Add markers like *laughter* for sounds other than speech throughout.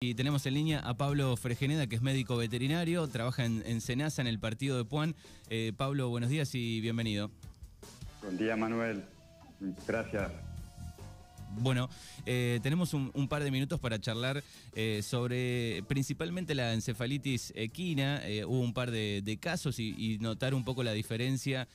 Y tenemos en línea a Pablo Fregeneda, que es médico veterinario, trabaja en, en Senasa, en el partido de Puan. Eh, Pablo, buenos días y bienvenido. Buen día, Manuel. Gracias. Bueno, eh, tenemos un, un, par de minutos para charlar eh, sobre principalmente la encefalitis equina. Eh, hubo un par de, de casos y, y, notar un poco la diferencia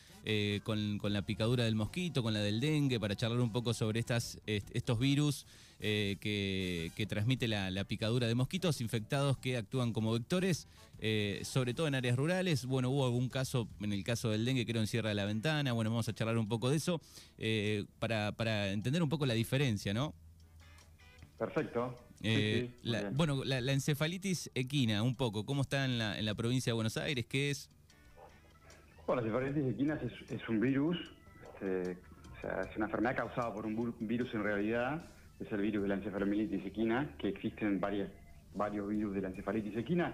con, con, la picadura del mosquito, con la del dengue, para charlar un poco sobre estas, est estos virus eh, que, que, transmite la, la, picadura de mosquitos infectados que actúan como vectores, eh, sobre todo en áreas rurales. Bueno, hubo algún caso, en el caso del dengue, creo en Sierra de la Ventana. Bueno, vamos a charlar un poco de eso para, para entender un poco la diferencia, ¿no? Perfecto. Eh, sí, sí, la, bueno, la, la, encefalitis equina, un poco, ¿cómo está en la, en la provincia de Buenos Aires? ¿Qué es? Bueno, la encefalitis equina es, es un virus, este, o sea, es una enfermedad causada por un virus en realidad, es el virus de la encefalomielitis equina, que existen varias, varios virus de la encefalitis equina.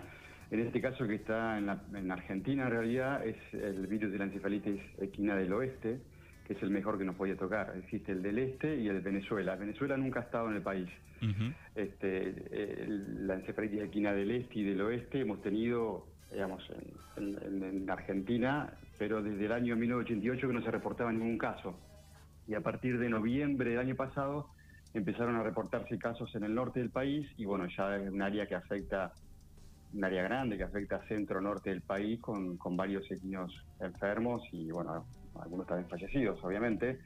En este caso que está en, la, en Argentina en realidad es el virus de la encefalitis equina del oeste, que es el mejor que nos podía tocar. Existe el del este y el de Venezuela. Venezuela nunca ha estado en el país. Uh -huh. este, el, la encefalitis equina del este y del oeste hemos tenido, digamos, en, en, en, Argentina, pero desde el año 1988 que no se reportaba ningún caso. Y a partir de noviembre del año pasado empezaron a reportarse casos en el norte del país y bueno, ya es un área que afecta, un área grande que afecta centro-norte del país con, varios equinos enfermos y bueno, algunos también fallecidos, obviamente,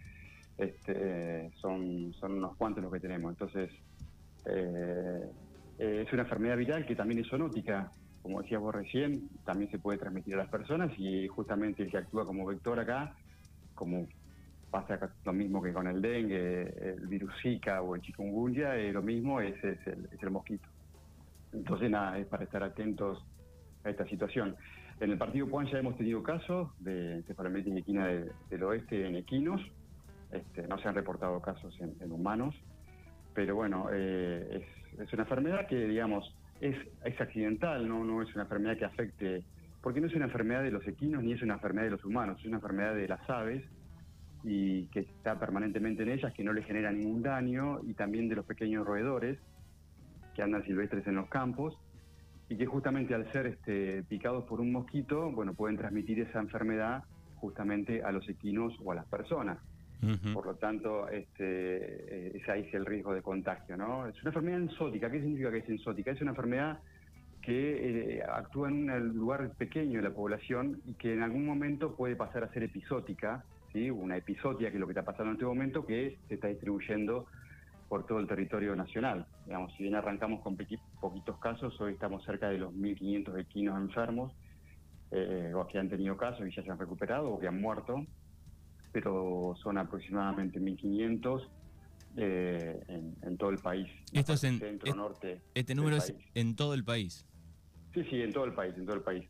este, son, son unos cuantos los que tenemos. Entonces, eh, es una enfermedad viral que también es zoonótica, como decías vos recién, también se puede transmitir a las personas y justamente el que actúa como vector acá, como pasa lo mismo que con el dengue, el virus Zika o el chikungunya, eh, lo mismo es, es, el, mosquito. Entonces, nada, es para estar atentos a esta situación. En el partido Puan ya hemos tenido casos de encefalomielitis equina de, del oeste en equinos. Este, no se han reportado casos en, en humanos, pero bueno, eh, es, una enfermedad que, digamos, es, es, accidental, ¿no? no es una enfermedad que afecte, porque no es una enfermedad de los equinos ni es una enfermedad de los humanos, es una enfermedad de las aves y que está permanentemente en ellas, que no le genera ningún daño, y también de los pequeños roedores que andan silvestres en los campos y que justamente al ser este, picados por un mosquito, bueno, pueden transmitir esa enfermedad justamente a los equinos o a las personas. Uh -huh. Por lo tanto, este, es ahí el riesgo de contagio, ¿no? Es una enfermedad ensótica. ¿Qué significa que es ensótica? Es una enfermedad que eh, actúa en un lugar pequeño de la población y que en algún momento puede pasar a ser episótica, ¿sí? Una episodia, que es lo que está pasando en este momento, que se está distribuyendo por todo el territorio nacional. Digamos, si bien arrancamos con poquitos casos, hoy estamos cerca de los 1.500 equinos enfermos, eh, o que han tenido casos y ya se han recuperado o que han muerto, pero son aproximadamente 1.500 eh, en, en, todo el país. Esto es en centro, es, norte. Este número es en todo el país. Sí, sí, en todo el país, en todo el país.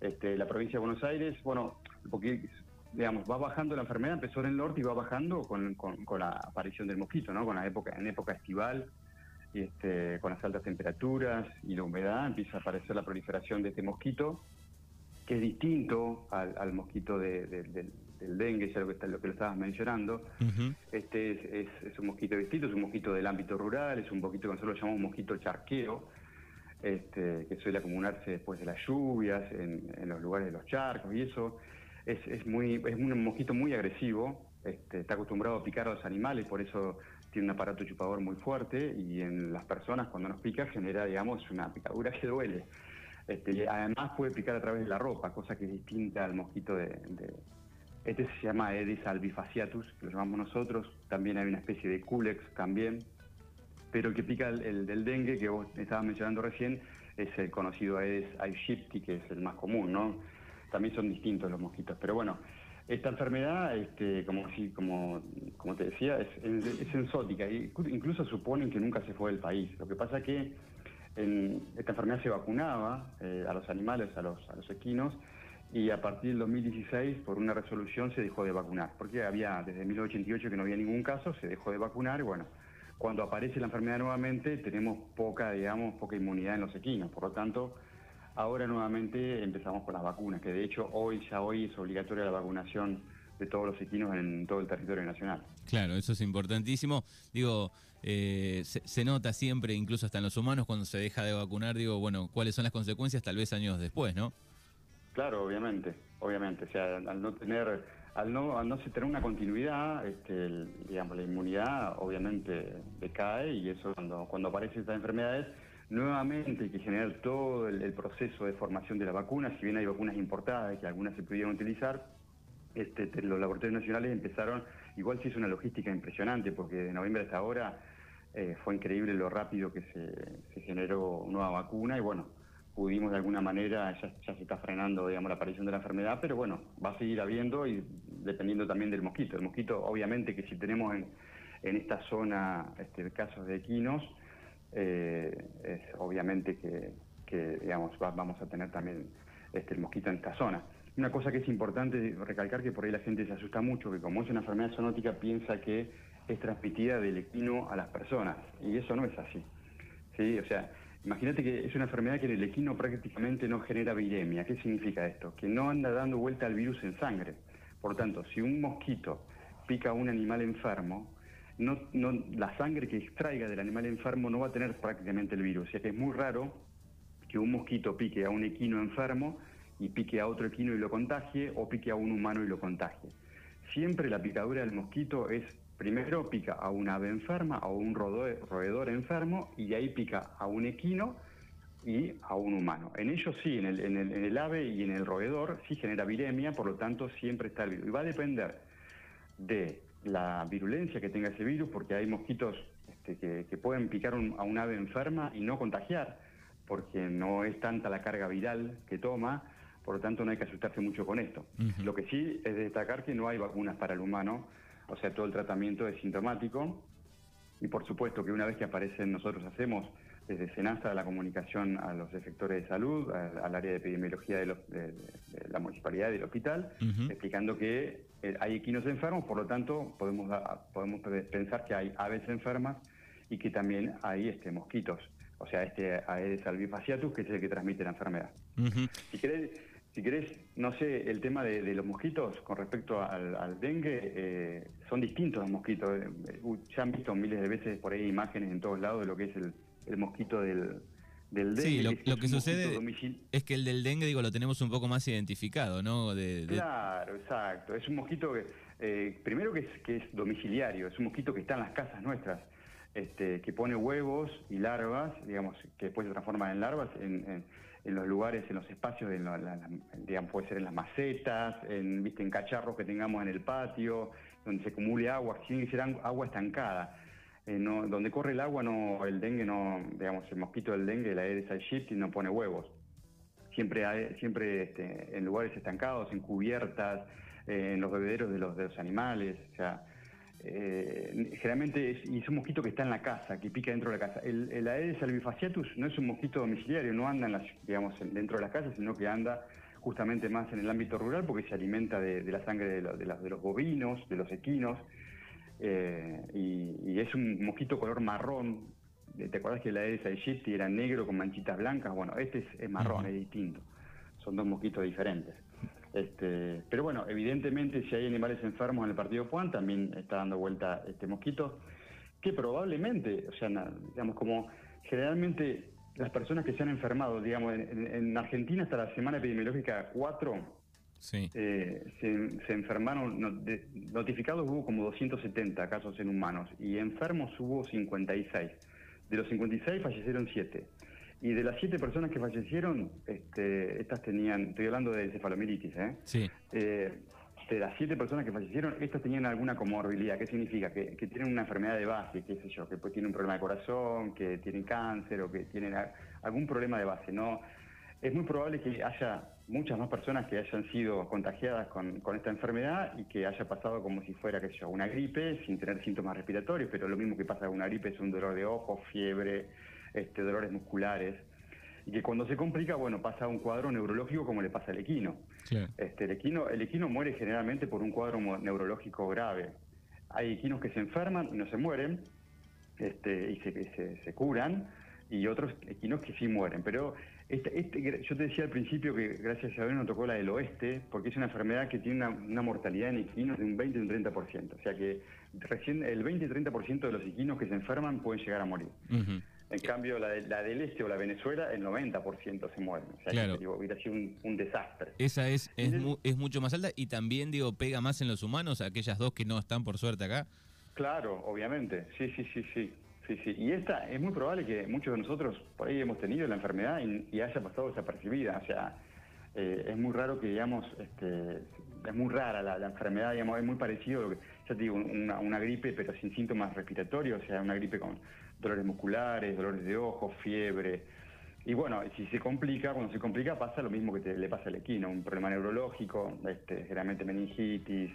Este, la provincia de Buenos Aires, bueno, porque digamos, va bajando la enfermedad, empezó en el norte y va bajando con, con, con la aparición del mosquito, ¿no? Con la época, en época estival, y este, con las altas temperaturas y la humedad, empieza a aparecer la proliferación de este mosquito, que es distinto al, al mosquito de, de, de, del dengue, ya lo que, lo que lo estabas mencionando. Uh -huh. Este es, es, es, un mosquito distinto, es un mosquito del ámbito rural, es un mosquito que nosotros llamamos mosquito charquero, este, que suele acumularse después de las lluvias, en, en los lugares de los charcos y eso es, es, muy, es un mosquito muy agresivo, este, está acostumbrado a picar a los animales, por eso tiene un aparato chupador muy fuerte y en las personas cuando nos pica genera, digamos, una picadura que duele. Este, además puede picar a través de la ropa, cosa que es distinta al mosquito de... este se llama Aedes albifasciatus, que lo llamamos nosotros, también hay una especie de culex también, pero el que pica el, el del dengue, que vos estabas mencionando recién, es el conocido Aedes aegypti, que es el más común, ¿no? También son distintos los mosquitos. Pero bueno, esta enfermedad, este, como, como, como te decía, es, es, es. Incluso suponen que nunca se fue del país. Lo que pasa es que en, esta enfermedad se vacunaba eh, a los animales, a los, a los equinos, y a partir del 2016, por una resolución, se dejó de vacunar. Porque había, desde 1988 que no había ningún caso, se dejó de vacunar, y bueno, cuando aparece la enfermedad nuevamente, tenemos poca, digamos, poca inmunidad en los equinos. Por lo tanto, Ahora nuevamente empezamos con las vacunas, que de hecho hoy ya hoy es obligatoria la vacunación de todos los equinos en todo el territorio nacional. Claro, eso es importantísimo. Digo, eh, se, nota siempre, incluso hasta en los humanos, cuando se deja de vacunar, digo, bueno, cuáles son las consecuencias tal vez años después, ¿no? Claro, obviamente, obviamente. O sea, al no tener, al no, al no tener una continuidad, este, digamos, la inmunidad obviamente decae y eso cuando, cuando aparecen estas enfermedades, nuevamente hay que generar todo el, proceso de formación de la vacuna, si bien hay vacunas importadas y que algunas se pudieron utilizar, este, los laboratorios nacionales empezaron, igual se hizo una logística impresionante, porque de noviembre hasta ahora eh, fue increíble lo rápido que se, se generó nueva vacuna y bueno, pudimos de alguna manera, ya, se está frenando digamos, la aparición de la enfermedad, pero bueno, va a seguir habiendo y dependiendo también del mosquito. El mosquito, obviamente que si tenemos en, en esta zona este, casos de equinos, eh, es obviamente que, digamos, vamos a tener también este, el mosquito en esta zona. Una cosa que es importante recalcar que por ahí la gente se asusta mucho, que como es una enfermedad zoonótica piensa que es transmitida del equino a las personas, y eso no es así. ¿sí? O sea, Imagínate que es una enfermedad que en el equino prácticamente no genera viremia. ¿Qué significa esto? Que no anda dando vuelta al virus en sangre. Por tanto, si un mosquito pica a un animal enfermo, no, la sangre que extraiga del animal enfermo no va a tener prácticamente el virus. O sea que es muy raro que un mosquito pique a un equino enfermo y pique a otro equino y lo contagie, o pique a un humano y lo contagie. Siempre la picadura del mosquito es Primero pica a un ave enferma, a un roedor enfermo, y ahí pica a un equino y a un humano. En ellos sí, en el, ave y en el roedor sí genera viremia, por lo tanto siempre está el virus. Y va a depender de la virulencia que tenga ese virus, porque hay mosquitos este, que, pueden picar a un ave enferma y no contagiar, porque no es tanta la carga viral que toma, por lo tanto no hay que asustarse mucho con esto. Lo que sí es destacar que no hay vacunas para el humano, o sea, todo el tratamiento es sintomático. Y por supuesto que una vez que aparecen, nosotros hacemos desde SENASA la comunicación a los efectores de salud, al, área de epidemiología de, la municipalidad y del hospital, explicando que eh, hay equinos enfermos, por lo tanto podemos, podemos pensar que hay aves enfermas y que también hay este, mosquitos, o sea, este Aedes albifasciatus, que es el que transmite la enfermedad. Si querés, si querés, no sé, el tema de, los mosquitos con respecto al, dengue, eh, son distintos los mosquitos. Eh, ya han visto miles de veces por ahí imágenes en todos lados de lo que es el, mosquito del, dengue. Sí, lo, que, sucede es que el del dengue, digo, lo tenemos un poco más identificado, ¿no? Claro, exacto. Es un mosquito que, eh, primero que es, que es domiciliario, es un mosquito que está en las casas nuestras. Este, que pone huevos y larvas, digamos, que después se transforman en larvas en, los lugares, en los espacios, digamos, puede ser en las macetas, en, ¿viste? en cacharros que tengamos en el patio, donde se acumule agua, tiene que ser agua estancada. Eh, donde corre el agua, no, el dengue no, digamos, el mosquito del dengue, la Aedes aegypti, no pone huevos. Siempre, siempre este, en lugares estancados, en cubiertas, eh, en los bebederos de los, de los animales, o sea, eh, generalmente y es un mosquito que está en la casa, que pica dentro de la casa. El, Aedes albifasciatus no es un mosquito domiciliario, no anda en las, digamos, dentro de las casas, sino que anda justamente más en el ámbito rural porque se alimenta de, la sangre de, de, los bovinos, de los equinos, eh, y, es un mosquito color marrón. ¿Te acuerdas que el Aedes aegypti era negro con manchitas blancas? Bueno, este es, marrón, es distinto. Son dos mosquitos diferentes. Este, pero bueno, evidentemente si hay animales enfermos en el partido Juan, también está dando vuelta este mosquito, que probablemente, o sea, digamos, como generalmente las personas que se han enfermado, digamos, en, Argentina hasta la semana epidemiológica 4, eh, se, enfermaron, notificados hubo como 270 casos en humanos y enfermos hubo 56. De los 56 fallecieron 7. Y de las siete personas que fallecieron, este, estas tenían, estoy hablando de encefalomielitis, ¿eh? Sí. Eh, de las siete personas que fallecieron, estas tenían alguna comorbilidad. ¿Qué significa? Que, tienen una enfermedad de base, qué sé yo, que pues tienen un problema de corazón, que tienen cáncer o que tienen algún problema de base. No, es muy probable que haya muchas más personas que hayan sido contagiadas con, con, esta enfermedad y que haya pasado como si fuera, qué sé yo, una gripe sin tener síntomas respiratorios, pero lo mismo que pasa con una gripe es un dolor de ojos, fiebre, este, dolores musculares, y que cuando se complica, bueno, pasa a un cuadro neurológico como le pasa al equino. Este, el equino. El equino muere generalmente por un cuadro neurológico grave. Hay equinos que se enferman y no se mueren, este, y se, se, curan, y otros equinos que sí mueren. Pero este, este, yo te decía al principio que gracias a Dios no tocó la del oeste, porque es una enfermedad que tiene una, mortalidad en equinos de un 20 y un 30%. O sea que recién el 20 y 30% de los equinos que se enferman pueden llegar a morir. En cambio, la, del este o la Venezuela, el 90% se mueren. O sea, claro. que, hubiera sido un, desastre. Esa es, es, mucho más alta y también, digo, pega más en los humanos, aquellas dos que no están por suerte acá. Claro, obviamente. Sí, sí, sí, sí. Sí, sí. Y esta es muy probable que muchos de nosotros por ahí hemos tenido la enfermedad y, haya pasado desapercibida. O sea, eh, es muy raro que, digamos, este, es muy rara la, enfermedad, digamos, es muy parecido, a lo que, ya te digo, una, gripe pero sin síntomas respiratorios, o sea, una gripe con dolores musculares, dolores de ojos, fiebre. Y bueno, si se complica, cuando se complica pasa lo mismo que le pasa al equino, un problema neurológico, este, generalmente meningitis,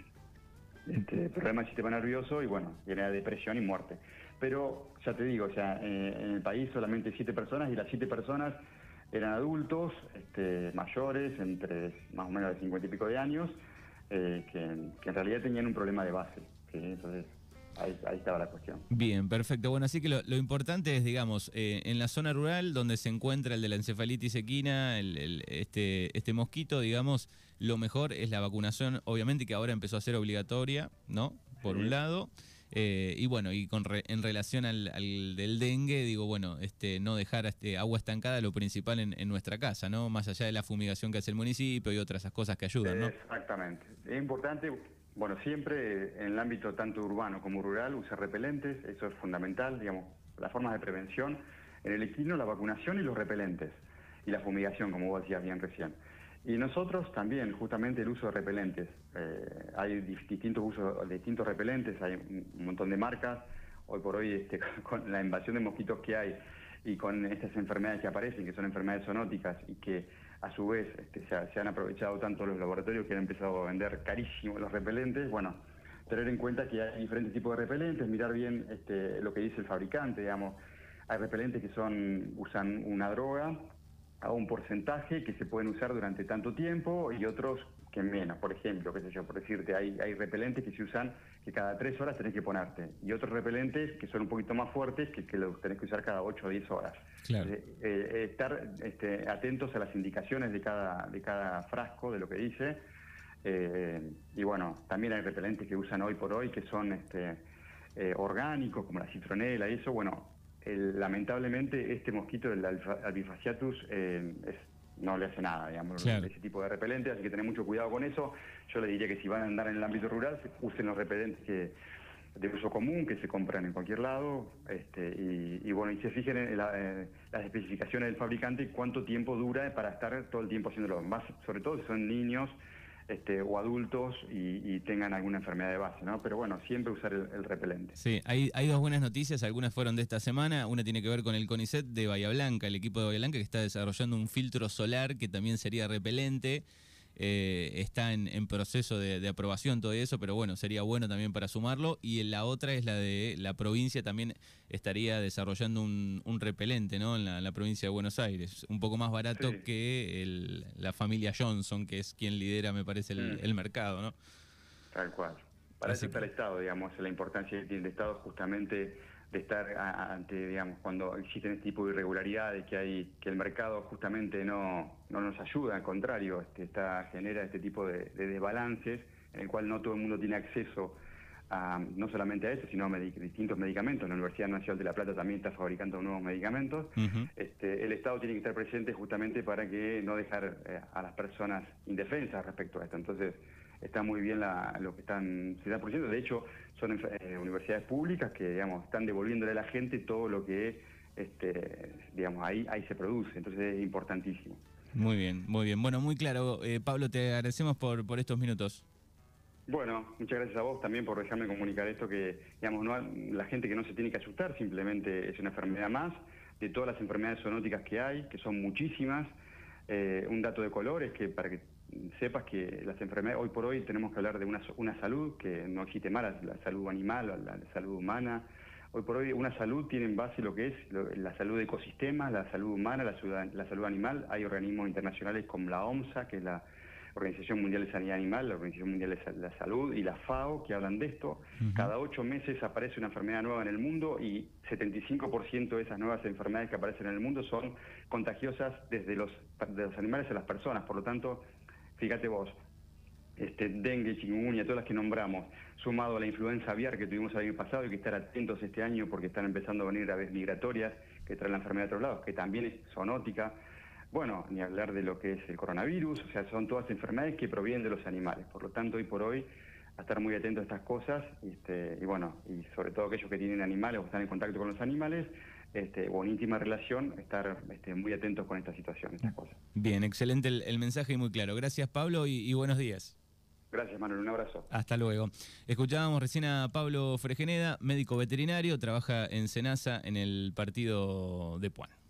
este, problema del sistema nervioso y bueno, genera depresión y muerte. Pero ya te digo, o sea, eh, en el país solamente siete personas y las siete personas eran adultos, este, mayores, entre más o menos de cincuenta y pico de años, eh, que, en realidad tenían un problema de base. Entonces, Ahí, estaba la cuestión. Bien, perfecto. Bueno, así que lo, importante es, digamos, eh, en la zona rural donde se encuentra el de la encefalitis equina, el, este, este mosquito, digamos, lo mejor es la vacunación, obviamente que ahora empezó a ser obligatoria, ¿no? Por un lado. Eh, y bueno, y con en relación al, del dengue, digo, bueno, este, no dejar este, agua estancada, lo principal en, nuestra casa, ¿no? Más allá de la fumigación que hace el municipio y otras cosas que ayudan, ¿no? Exactamente. Es importante bueno, siempre en el ámbito tanto urbano como rural usar repelentes, eso es fundamental, digamos, las formas de prevención. En el equino la vacunación y los repelentes, y la fumigación, como vos decías bien recién. Y nosotros también, justamente el uso de repelentes. Eh, hay distintos usos distintos repelentes, hay un montón de marcas. Hoy por hoy, este, *laughs* con la invasión de mosquitos que hay y con estas enfermedades que aparecen, que son enfermedades zoonóticas y que a su vez este, se, han aprovechado tanto los laboratorios que han empezado a vender carísimos los repelentes, bueno, tener en cuenta que hay diferentes tipos de repelentes, mirar bien este, lo que dice el fabricante, digamos, hay repelentes que son usan una droga a un porcentaje que se pueden usar durante tanto tiempo y otros que menos. Por ejemplo, qué sé yo, por decirte, hay, hay repelentes que se usan que cada tres horas tenés que ponerte y otros repelentes que son un poquito más fuertes que, que los tenés que usar cada ocho o diez horas. Eh, eh, estar este, atentos a las indicaciones de cada, de cada frasco, de lo que dice. Eh, y bueno, también hay repelentes que usan hoy por hoy que son este, orgánicos, como la citronela y eso. Bueno, lamentablemente este mosquito, el albifaciatus, es no le hace nada, digamos, ese tipo de repelentes, así que tener mucho cuidado con eso. Yo le diría que si van a andar en el ámbito rural, usen los repelentes que, de uso común que se compran en cualquier lado este, y, bueno, y se fijen en las especificaciones del fabricante y cuánto tiempo dura para estar todo el tiempo haciéndolo. Más, sobre todo si son niños este, o adultos y, tengan alguna enfermedad de base, ¿no? Pero bueno, siempre usar el, repelente. Sí, hay, hay, dos buenas noticias, algunas fueron de esta semana, una tiene que ver con el CONICET de Bahía Blanca, el equipo de Bahía Blanca que está desarrollando un filtro solar que también sería repelente. Eh, está en, proceso de, aprobación todo eso, pero bueno, sería bueno también para sumarlo. Y la otra es la de la provincia también estaría desarrollando un, repelente, ¿no? En la, provincia de Buenos Aires, un poco más barato que la familia Johnson, que es quien lidera, me parece, el, mercado, ¿no? Tal cual. Para eso está el Estado, digamos, la importancia que tiene el Estado justamente de estar ante, digamos, cuando existen este tipo de irregularidades, que hay que el mercado justamente no, no nos ayuda, al contrario, este, está, genera este tipo de, desbalances en el cual no todo el mundo tiene acceso a, no solamente a eso, sino a distintos medicamentos. La Universidad Nacional de La Plata también está fabricando nuevos medicamentos. este, el Estado tiene que estar presente justamente para que no dejar eh, a las personas indefensas respecto a esto. Entonces, está muy bien lo que están se está produciendo. De hecho, son eh, universidades públicas que digamos están devolviéndole a la gente todo lo que este, digamos ahí ahí se produce. Entonces es importantísimo. Muy bien, muy bien. Bueno, muy claro. Eh, Pablo, te agradecemos por, por estos minutos. Bueno, muchas gracias a vos también por dejarme comunicar esto, que digamos, no, la gente que no se tiene que asustar, simplemente es una enfermedad más, de todas las enfermedades zoonóticas que hay, que son muchísimas. Eh, un dato de color es que para que sepas que las enfermedades, hoy por hoy tenemos que hablar de una, una salud que no existe más, la, salud animal, la, la, salud humana. Hoy por hoy una salud tiene en base lo que es la salud de ecosistemas, la salud humana, la salud, la salud animal. Hay organismos internacionales como la OMSA, que es la Organización Mundial de Sanidad Animal, la Organización Mundial de la Salud y la FAO, que hablan de esto. Cada ocho meses aparece una enfermedad nueva en el mundo y 75% de esas nuevas enfermedades que aparecen en el mundo son contagiosas desde los, de los animales a las personas. Por lo tanto, fíjate vos, este, dengue, chikungunya, todas las que nombramos, sumado a la influenza aviar que tuvimos el año pasado y que estar atentos este año porque están empezando a venir aves migratorias que traen la enfermedad de otros lados, que también es zoonótica. Bueno, ni hablar de lo que es el coronavirus, o sea, son todas enfermedades que provienen de los animales. Por lo tanto, hoy por hoy, a estar muy atentos a estas cosas, este, y bueno, y sobre todo aquellos que tienen animales o están en contacto con los animales, este, o en íntima relación, estar este, muy atentos con esta situación, estas cosas. Bien, excelente el, mensaje y muy claro. Gracias Pablo y buenos días. Gracias, Manuel. Un abrazo. Hasta luego. Escuchábamos recién a Pablo Fregeneda, médico veterinario, trabaja en Senasa en el partido de Puan.